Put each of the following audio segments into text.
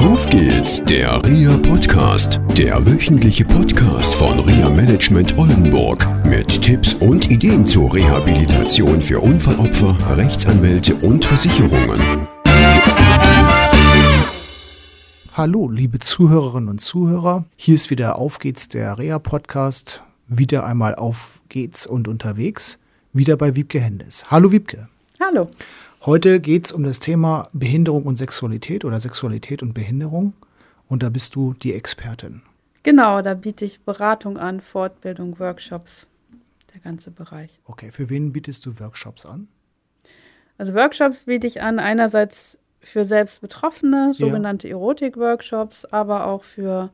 Auf geht's, der RIA Podcast, der wöchentliche Podcast von RIA Management Oldenburg mit Tipps und Ideen zur Rehabilitation für Unfallopfer, Rechtsanwälte und Versicherungen. Hallo, liebe Zuhörerinnen und Zuhörer. Hier ist wieder Auf geht's, der REA Podcast. Wieder einmal auf geht's und unterwegs. Wieder bei Wiebke Hendes. Hallo Wiebke. Hallo. Heute geht es um das Thema Behinderung und Sexualität oder Sexualität und Behinderung. Und da bist du die Expertin. Genau, da biete ich Beratung an, Fortbildung, Workshops, der ganze Bereich. Okay, für wen bietest du Workshops an? Also Workshops biete ich an, einerseits für selbst Betroffene, sogenannte ja. Erotik-Workshops, aber auch für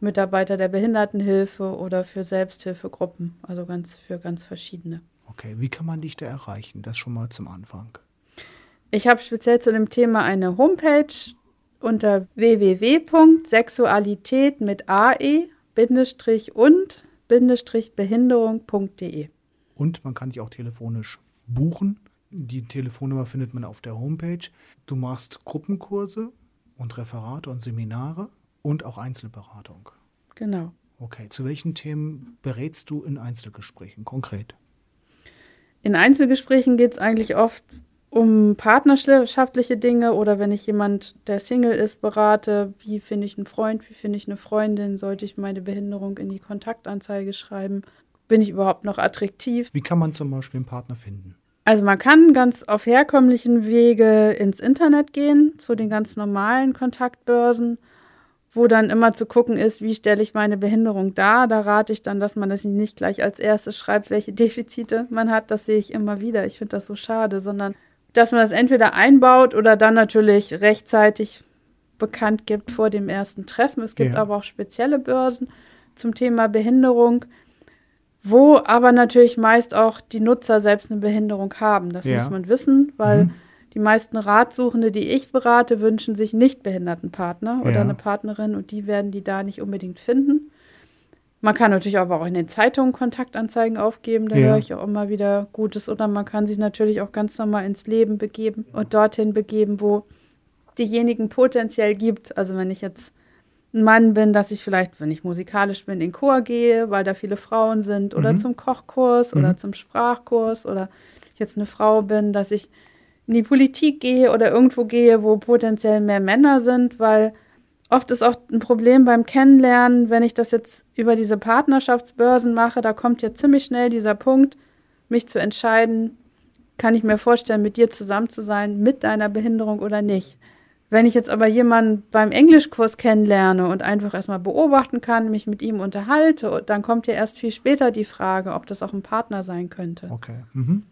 Mitarbeiter der Behindertenhilfe oder für Selbsthilfegruppen, also ganz für ganz verschiedene. Okay, wie kann man dich da erreichen? Das schon mal zum Anfang. Ich habe speziell zu dem Thema eine Homepage unter www.sexualität mit ae und behinderung.de. Und man kann dich auch telefonisch buchen. Die Telefonnummer findet man auf der Homepage. Du machst Gruppenkurse und Referate und Seminare und auch Einzelberatung. Genau. Okay, zu welchen Themen berätst du in Einzelgesprächen konkret? In Einzelgesprächen geht es eigentlich oft um partnerschaftliche Dinge oder wenn ich jemand, der Single ist, berate, wie finde ich einen Freund, wie finde ich eine Freundin, sollte ich meine Behinderung in die Kontaktanzeige schreiben, bin ich überhaupt noch attraktiv. Wie kann man zum Beispiel einen Partner finden? Also man kann ganz auf herkömmlichen Wege ins Internet gehen, zu den ganz normalen Kontaktbörsen, wo dann immer zu gucken ist, wie stelle ich meine Behinderung dar. Da rate ich dann, dass man das nicht gleich als erstes schreibt, welche Defizite man hat. Das sehe ich immer wieder. Ich finde das so schade, sondern dass man das entweder einbaut oder dann natürlich rechtzeitig bekannt gibt vor dem ersten Treffen. Es gibt ja. aber auch spezielle Börsen zum Thema Behinderung, wo aber natürlich meist auch die Nutzer selbst eine Behinderung haben. Das ja. muss man wissen, weil mhm. die meisten Ratsuchende, die ich berate, wünschen sich nicht behinderten Partner oder ja. eine Partnerin und die werden die da nicht unbedingt finden. Man kann natürlich aber auch in den Zeitungen Kontaktanzeigen aufgeben, da ja. höre ich auch immer wieder Gutes. Oder man kann sich natürlich auch ganz normal ins Leben begeben und dorthin begeben, wo diejenigen potenziell gibt. Also wenn ich jetzt ein Mann bin, dass ich vielleicht, wenn ich musikalisch bin, in den Chor gehe, weil da viele Frauen sind, oder mhm. zum Kochkurs oder mhm. zum Sprachkurs, oder ich jetzt eine Frau bin, dass ich in die Politik gehe oder irgendwo gehe, wo potenziell mehr Männer sind, weil Oft ist auch ein Problem beim Kennenlernen, wenn ich das jetzt über diese Partnerschaftsbörsen mache, da kommt ja ziemlich schnell dieser Punkt, mich zu entscheiden, kann ich mir vorstellen, mit dir zusammen zu sein, mit deiner Behinderung oder nicht. Wenn ich jetzt aber jemanden beim Englischkurs kennenlerne und einfach erstmal beobachten kann, mich mit ihm unterhalte, dann kommt ja erst viel später die Frage, ob das auch ein Partner sein könnte. Okay. Mhm.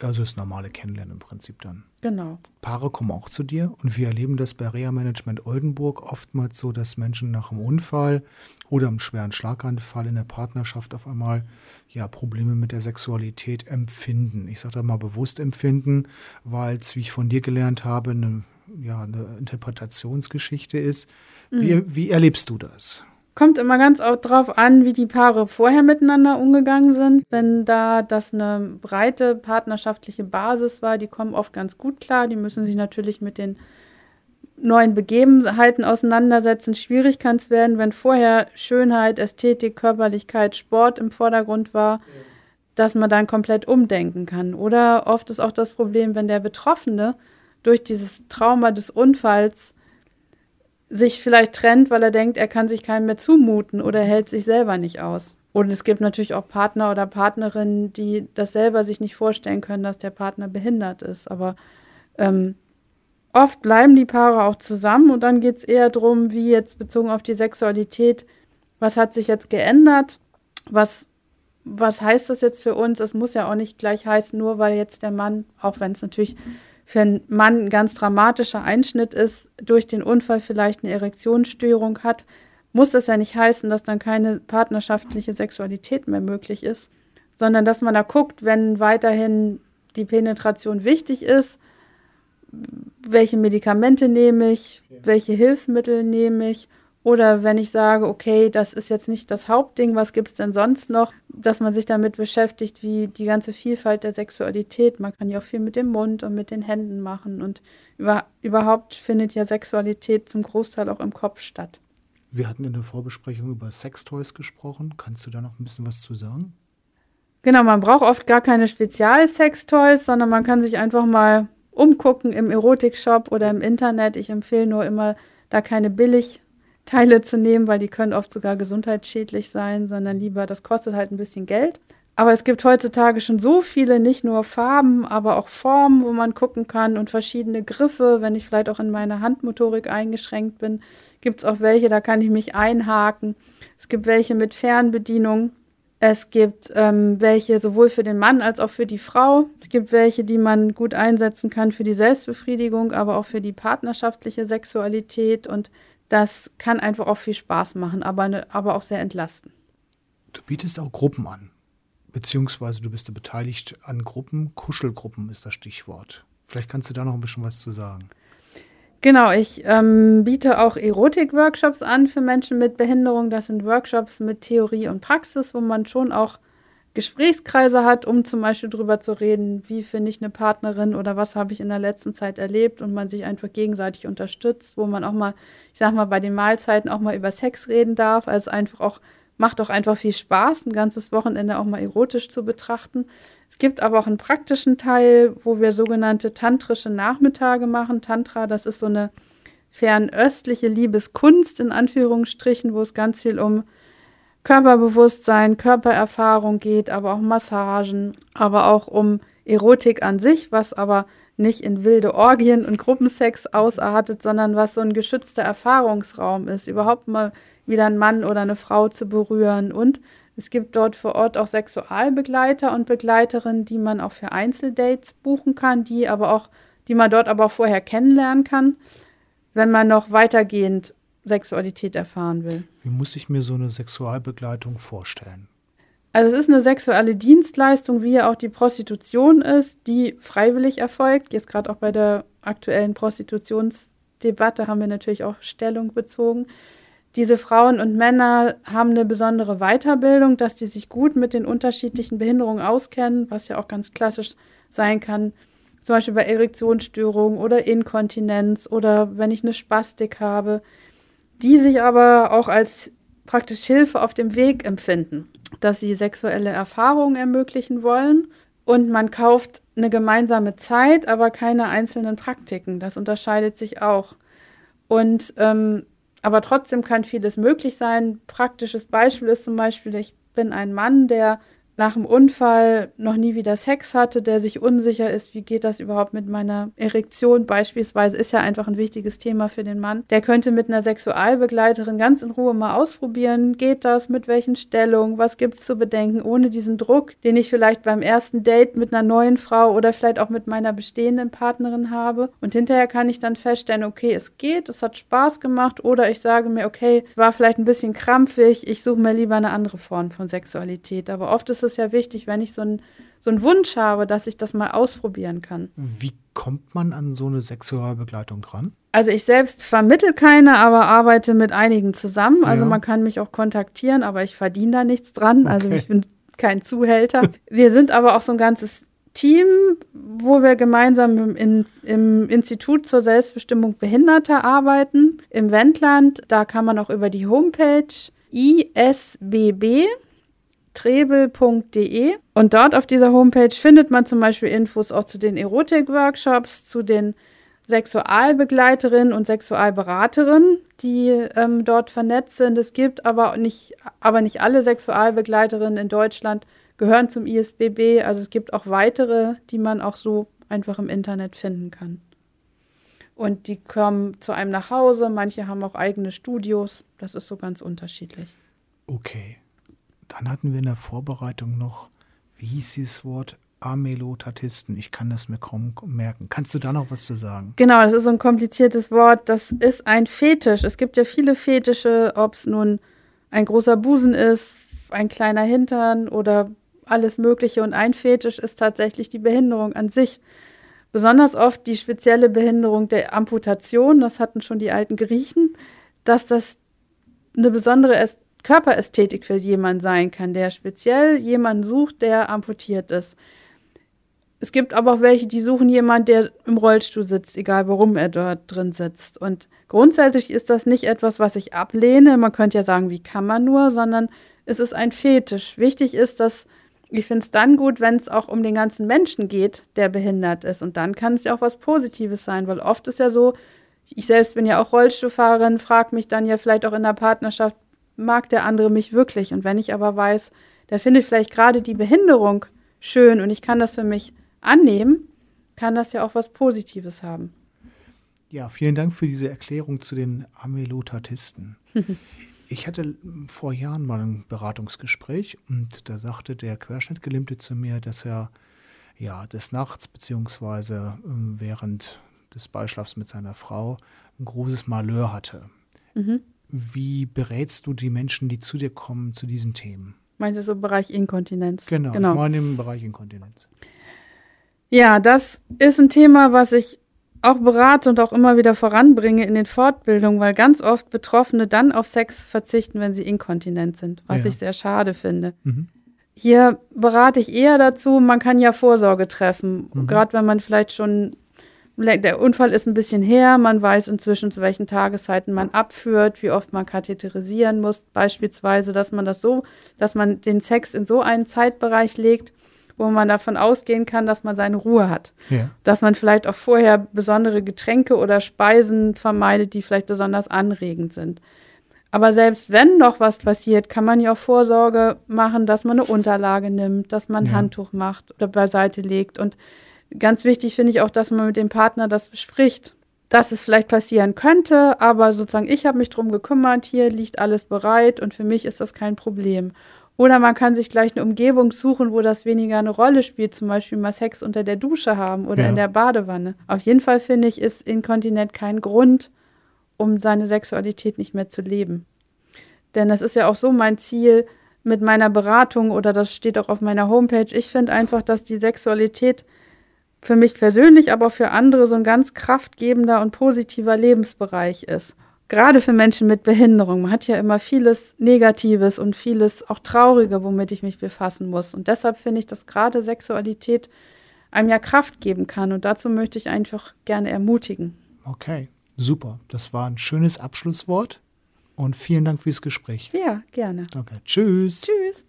Also das normale Kennenlernen im Prinzip dann. Genau. Paare kommen auch zu dir und wir erleben das bei Reha Management Oldenburg oftmals so, dass Menschen nach einem Unfall oder einem schweren Schlaganfall in der Partnerschaft auf einmal ja Probleme mit der Sexualität empfinden. Ich sage da mal bewusst empfinden, weil es, wie ich von dir gelernt habe, eine, ja, eine Interpretationsgeschichte ist. Mhm. Wie, wie erlebst du das? Kommt immer ganz auch drauf an, wie die Paare vorher miteinander umgegangen sind. Wenn da das eine breite partnerschaftliche Basis war, die kommen oft ganz gut klar. Die müssen sich natürlich mit den neuen Begebenheiten auseinandersetzen. Schwierig kann es werden, wenn vorher Schönheit, Ästhetik, Körperlichkeit, Sport im Vordergrund war, dass man dann komplett umdenken kann. Oder oft ist auch das Problem, wenn der Betroffene durch dieses Trauma des Unfalls sich vielleicht trennt, weil er denkt, er kann sich keinen mehr zumuten oder hält sich selber nicht aus. Und es gibt natürlich auch Partner oder Partnerinnen, die das selber sich nicht vorstellen können, dass der Partner behindert ist. Aber ähm, oft bleiben die Paare auch zusammen und dann geht es eher darum, wie jetzt bezogen auf die Sexualität, was hat sich jetzt geändert, was, was heißt das jetzt für uns? Es muss ja auch nicht gleich heißen, nur weil jetzt der Mann, auch wenn es natürlich für einen Mann ein ganz dramatischer Einschnitt ist, durch den Unfall vielleicht eine Erektionsstörung hat, muss das ja nicht heißen, dass dann keine partnerschaftliche Sexualität mehr möglich ist, sondern dass man da guckt, wenn weiterhin die Penetration wichtig ist, welche Medikamente nehme ich, welche Hilfsmittel nehme ich oder wenn ich sage, okay, das ist jetzt nicht das Hauptding, was gibt es denn sonst noch, dass man sich damit beschäftigt, wie die ganze Vielfalt der Sexualität. Man kann ja auch viel mit dem Mund und mit den Händen machen. Und über, überhaupt findet ja Sexualität zum Großteil auch im Kopf statt. Wir hatten in der Vorbesprechung über Sextoys gesprochen. Kannst du da noch ein bisschen was zu sagen? Genau, man braucht oft gar keine Spezial-Sextoys, sondern man kann sich einfach mal umgucken im Erotikshop oder im Internet. Ich empfehle nur immer, da keine Billigteile zu nehmen, weil die können oft sogar gesundheitsschädlich sein, sondern lieber, das kostet halt ein bisschen Geld. Aber es gibt heutzutage schon so viele, nicht nur Farben, aber auch Formen, wo man gucken kann und verschiedene Griffe. Wenn ich vielleicht auch in meiner Handmotorik eingeschränkt bin, gibt es auch welche, da kann ich mich einhaken. Es gibt welche mit Fernbedienung. Es gibt ähm, welche sowohl für den Mann als auch für die Frau. Es gibt welche, die man gut einsetzen kann für die Selbstbefriedigung, aber auch für die partnerschaftliche Sexualität. Und das kann einfach auch viel Spaß machen, aber, ne, aber auch sehr entlasten. Du bietest auch Gruppen an, beziehungsweise du bist beteiligt an Gruppen. Kuschelgruppen ist das Stichwort. Vielleicht kannst du da noch ein bisschen was zu sagen. Genau, ich ähm, biete auch Erotik-Workshops an für Menschen mit Behinderung. Das sind Workshops mit Theorie und Praxis, wo man schon auch Gesprächskreise hat, um zum Beispiel darüber zu reden, wie finde ich eine Partnerin oder was habe ich in der letzten Zeit erlebt und man sich einfach gegenseitig unterstützt, wo man auch mal, ich sag mal, bei den Mahlzeiten auch mal über Sex reden darf. Also einfach auch, macht auch einfach viel Spaß, ein ganzes Wochenende auch mal erotisch zu betrachten. Es gibt aber auch einen praktischen Teil, wo wir sogenannte tantrische Nachmittage machen. Tantra, das ist so eine fernöstliche Liebeskunst in Anführungsstrichen, wo es ganz viel um Körperbewusstsein, Körpererfahrung geht, aber auch Massagen, aber auch um Erotik an sich, was aber nicht in wilde Orgien und Gruppensex ausartet, sondern was so ein geschützter Erfahrungsraum ist, überhaupt mal wieder einen Mann oder eine Frau zu berühren. Und es gibt dort vor Ort auch Sexualbegleiter und Begleiterinnen, die man auch für Einzeldates buchen kann, die aber auch, die man dort aber auch vorher kennenlernen kann, wenn man noch weitergehend Sexualität erfahren will. Wie muss ich mir so eine Sexualbegleitung vorstellen? Also es ist eine sexuelle Dienstleistung, wie ja auch die Prostitution ist, die freiwillig erfolgt. Jetzt gerade auch bei der aktuellen Prostitutionsdebatte haben wir natürlich auch Stellung bezogen diese Frauen und Männer haben eine besondere Weiterbildung, dass die sich gut mit den unterschiedlichen Behinderungen auskennen, was ja auch ganz klassisch sein kann, zum Beispiel bei Erektionsstörungen oder Inkontinenz oder wenn ich eine Spastik habe, die sich aber auch als praktisch Hilfe auf dem Weg empfinden, dass sie sexuelle Erfahrungen ermöglichen wollen und man kauft eine gemeinsame Zeit, aber keine einzelnen Praktiken. Das unterscheidet sich auch. Und ähm, aber trotzdem kann vieles möglich sein. Praktisches Beispiel ist zum Beispiel, ich bin ein Mann, der nach dem Unfall noch nie wieder Sex hatte, der sich unsicher ist, wie geht das überhaupt mit meiner Erektion? Beispielsweise, ist ja einfach ein wichtiges Thema für den Mann. Der könnte mit einer Sexualbegleiterin ganz in Ruhe mal ausprobieren, geht das, mit welchen Stellungen, was gibt es zu bedenken, ohne diesen Druck, den ich vielleicht beim ersten Date mit einer neuen Frau oder vielleicht auch mit meiner bestehenden Partnerin habe. Und hinterher kann ich dann feststellen, okay, es geht, es hat Spaß gemacht. Oder ich sage mir, okay, war vielleicht ein bisschen krampfig, ich suche mir lieber eine andere Form von Sexualität. Aber oft ist es es ja wichtig, wenn ich so, ein, so einen Wunsch habe, dass ich das mal ausprobieren kann. Wie kommt man an so eine Sexualbegleitung dran? Also ich selbst vermittel keine, aber arbeite mit einigen zusammen. Also ja. man kann mich auch kontaktieren, aber ich verdiene da nichts dran. Also okay. Also ich bin kein Zuhälter. Wir sind aber auch so ein ganzes Team, wo wir gemeinsam im, im, Institut zur Selbstbestimmung Behinderter arbeiten, im Wendland. Da kann man auch über die Homepage ISBB trebel.de und dort auf dieser Homepage findet man zum Beispiel Infos auch zu den Erotik-Workshops, zu den Sexualbegleiterinnen und Sexualberaterinnen, die ähm, dort vernetzt sind. Es gibt aber nicht, aber nicht alle Sexualbegleiterinnen in Deutschland gehören zum ISBB. Also es gibt auch weitere, die man auch so einfach im Internet finden kann. Und die kommen zu einem nach Hause, manche haben auch eigene Studios. Das ist so ganz unterschiedlich. Okay. Dann hatten wir in der Vorbereitung noch, wie hieß dieses Wort? Amelotatisten. Ich kann das mir kaum merken. Kannst du da noch was zu sagen? Genau, das ist so ein kompliziertes Wort. Das ist ein Fetisch. Es gibt ja viele Fetische, ob es nun ein großer Busen ist, ein kleiner Hintern oder alles Mögliche. Und ein Fetisch ist tatsächlich die Behinderung an sich. Besonders oft die spezielle Behinderung der Amputation, das hatten schon die alten Griechen, dass das eine besondere Körperästhetik für jemanden sein kann, der speziell jemanden sucht, der amputiert ist. Es gibt aber auch welche, die suchen jemanden, der im Rollstuhl sitzt, egal warum er dort drin sitzt. Und grundsätzlich ist das nicht etwas, was ich ablehne. Man könnte ja sagen, wie kann man nur, sondern es ist ein Fetisch. Wichtig ist, dass ich finde es dann gut, wenn es auch um den ganzen Menschen geht, der behindert ist. Und dann kann es ja auch was Positives sein, weil oft ist ja so, ich selbst bin ja auch Rollstuhlfahrerin, frage mich dann ja vielleicht auch in der Partnerschaft, mag der andere mich wirklich? Und wenn ich aber weiß, der findet vielleicht gerade die Behinderung schön und ich kann das für mich annehmen, kann das ja auch was Positives haben. Ja, vielen Dank für diese Erklärung zu den Amelotatisten. ich hatte vor Jahren mal ein Beratungsgespräch und da sagte der Querschnittgelähmte zu mir, dass er ja des Nachts beziehungsweise ähm, während des Beischlafs mit seiner Frau ein großes Malheur hatte. Mhm. Wie berätst du die Menschen, die zu dir kommen, zu diesen Themen? Meinst du so im Bereich Inkontinenz? Genau, genau. ich meine im Bereich Inkontinenz. Ja, das ist ein Thema, was ich auch berate und auch immer wieder voranbringe in den Fortbildungen, weil ganz oft Betroffene dann auf Sex verzichten, wenn sie inkontinent sind, was ja. ich sehr schade finde. Mhm. Hier berate ich eher dazu, man kann ja Vorsorge treffen, mhm. gerade wenn man vielleicht schon, der Unfall ist ein bisschen her, man weiß inzwischen, zu welchen Tageszeiten man abführt, wie oft man katheterisieren muss, beispielsweise, dass man das so, dass man den Sex in so einen Zeitbereich legt, wo man davon ausgehen kann, dass man seine Ruhe hat. Ja. Dass man vielleicht auch vorher besondere Getränke oder Speisen vermeidet, die vielleicht besonders anregend sind. Aber selbst wenn noch was passiert, kann man ja auch Vorsorge machen, dass man eine Unterlage nimmt, dass man ein ja. Handtuch macht oder beiseite legt. Und ganz wichtig finde ich auch, dass man mit dem Partner das bespricht, dass es vielleicht passieren könnte, aber sozusagen ich habe mich darum gekümmert, hier liegt alles bereit und für mich ist das kein Problem. Oder man kann sich gleich eine Umgebung suchen, wo das weniger eine Rolle spielt, zum Beispiel mal Sex unter der Dusche haben oder ja. in der Badewanne. Auf jeden Fall finde ich, ist Inkontinent kein Grund, um seine Sexualität nicht mehr zu leben. Denn das ist ja auch so mein Ziel mit meiner Beratung oder das steht auch auf meiner Homepage. Ich finde einfach, dass die Sexualität für mich persönlich, aber auch für andere so ein ganz kraftgebender und positiver Lebensbereich ist gerade für Menschen mit Behinderung. Man hat ja immer vieles Negatives und vieles auch Traurige, womit ich mich befassen muss. Und deshalb finde ich, dass gerade Sexualität einem ja Kraft geben kann. Und dazu möchte ich einfach gerne ermutigen. Okay, super. Das war ein schönes Abschlusswort. Und vielen Dank fürs Gespräch. Ja, gerne. Danke. Tschüss. Tschüss.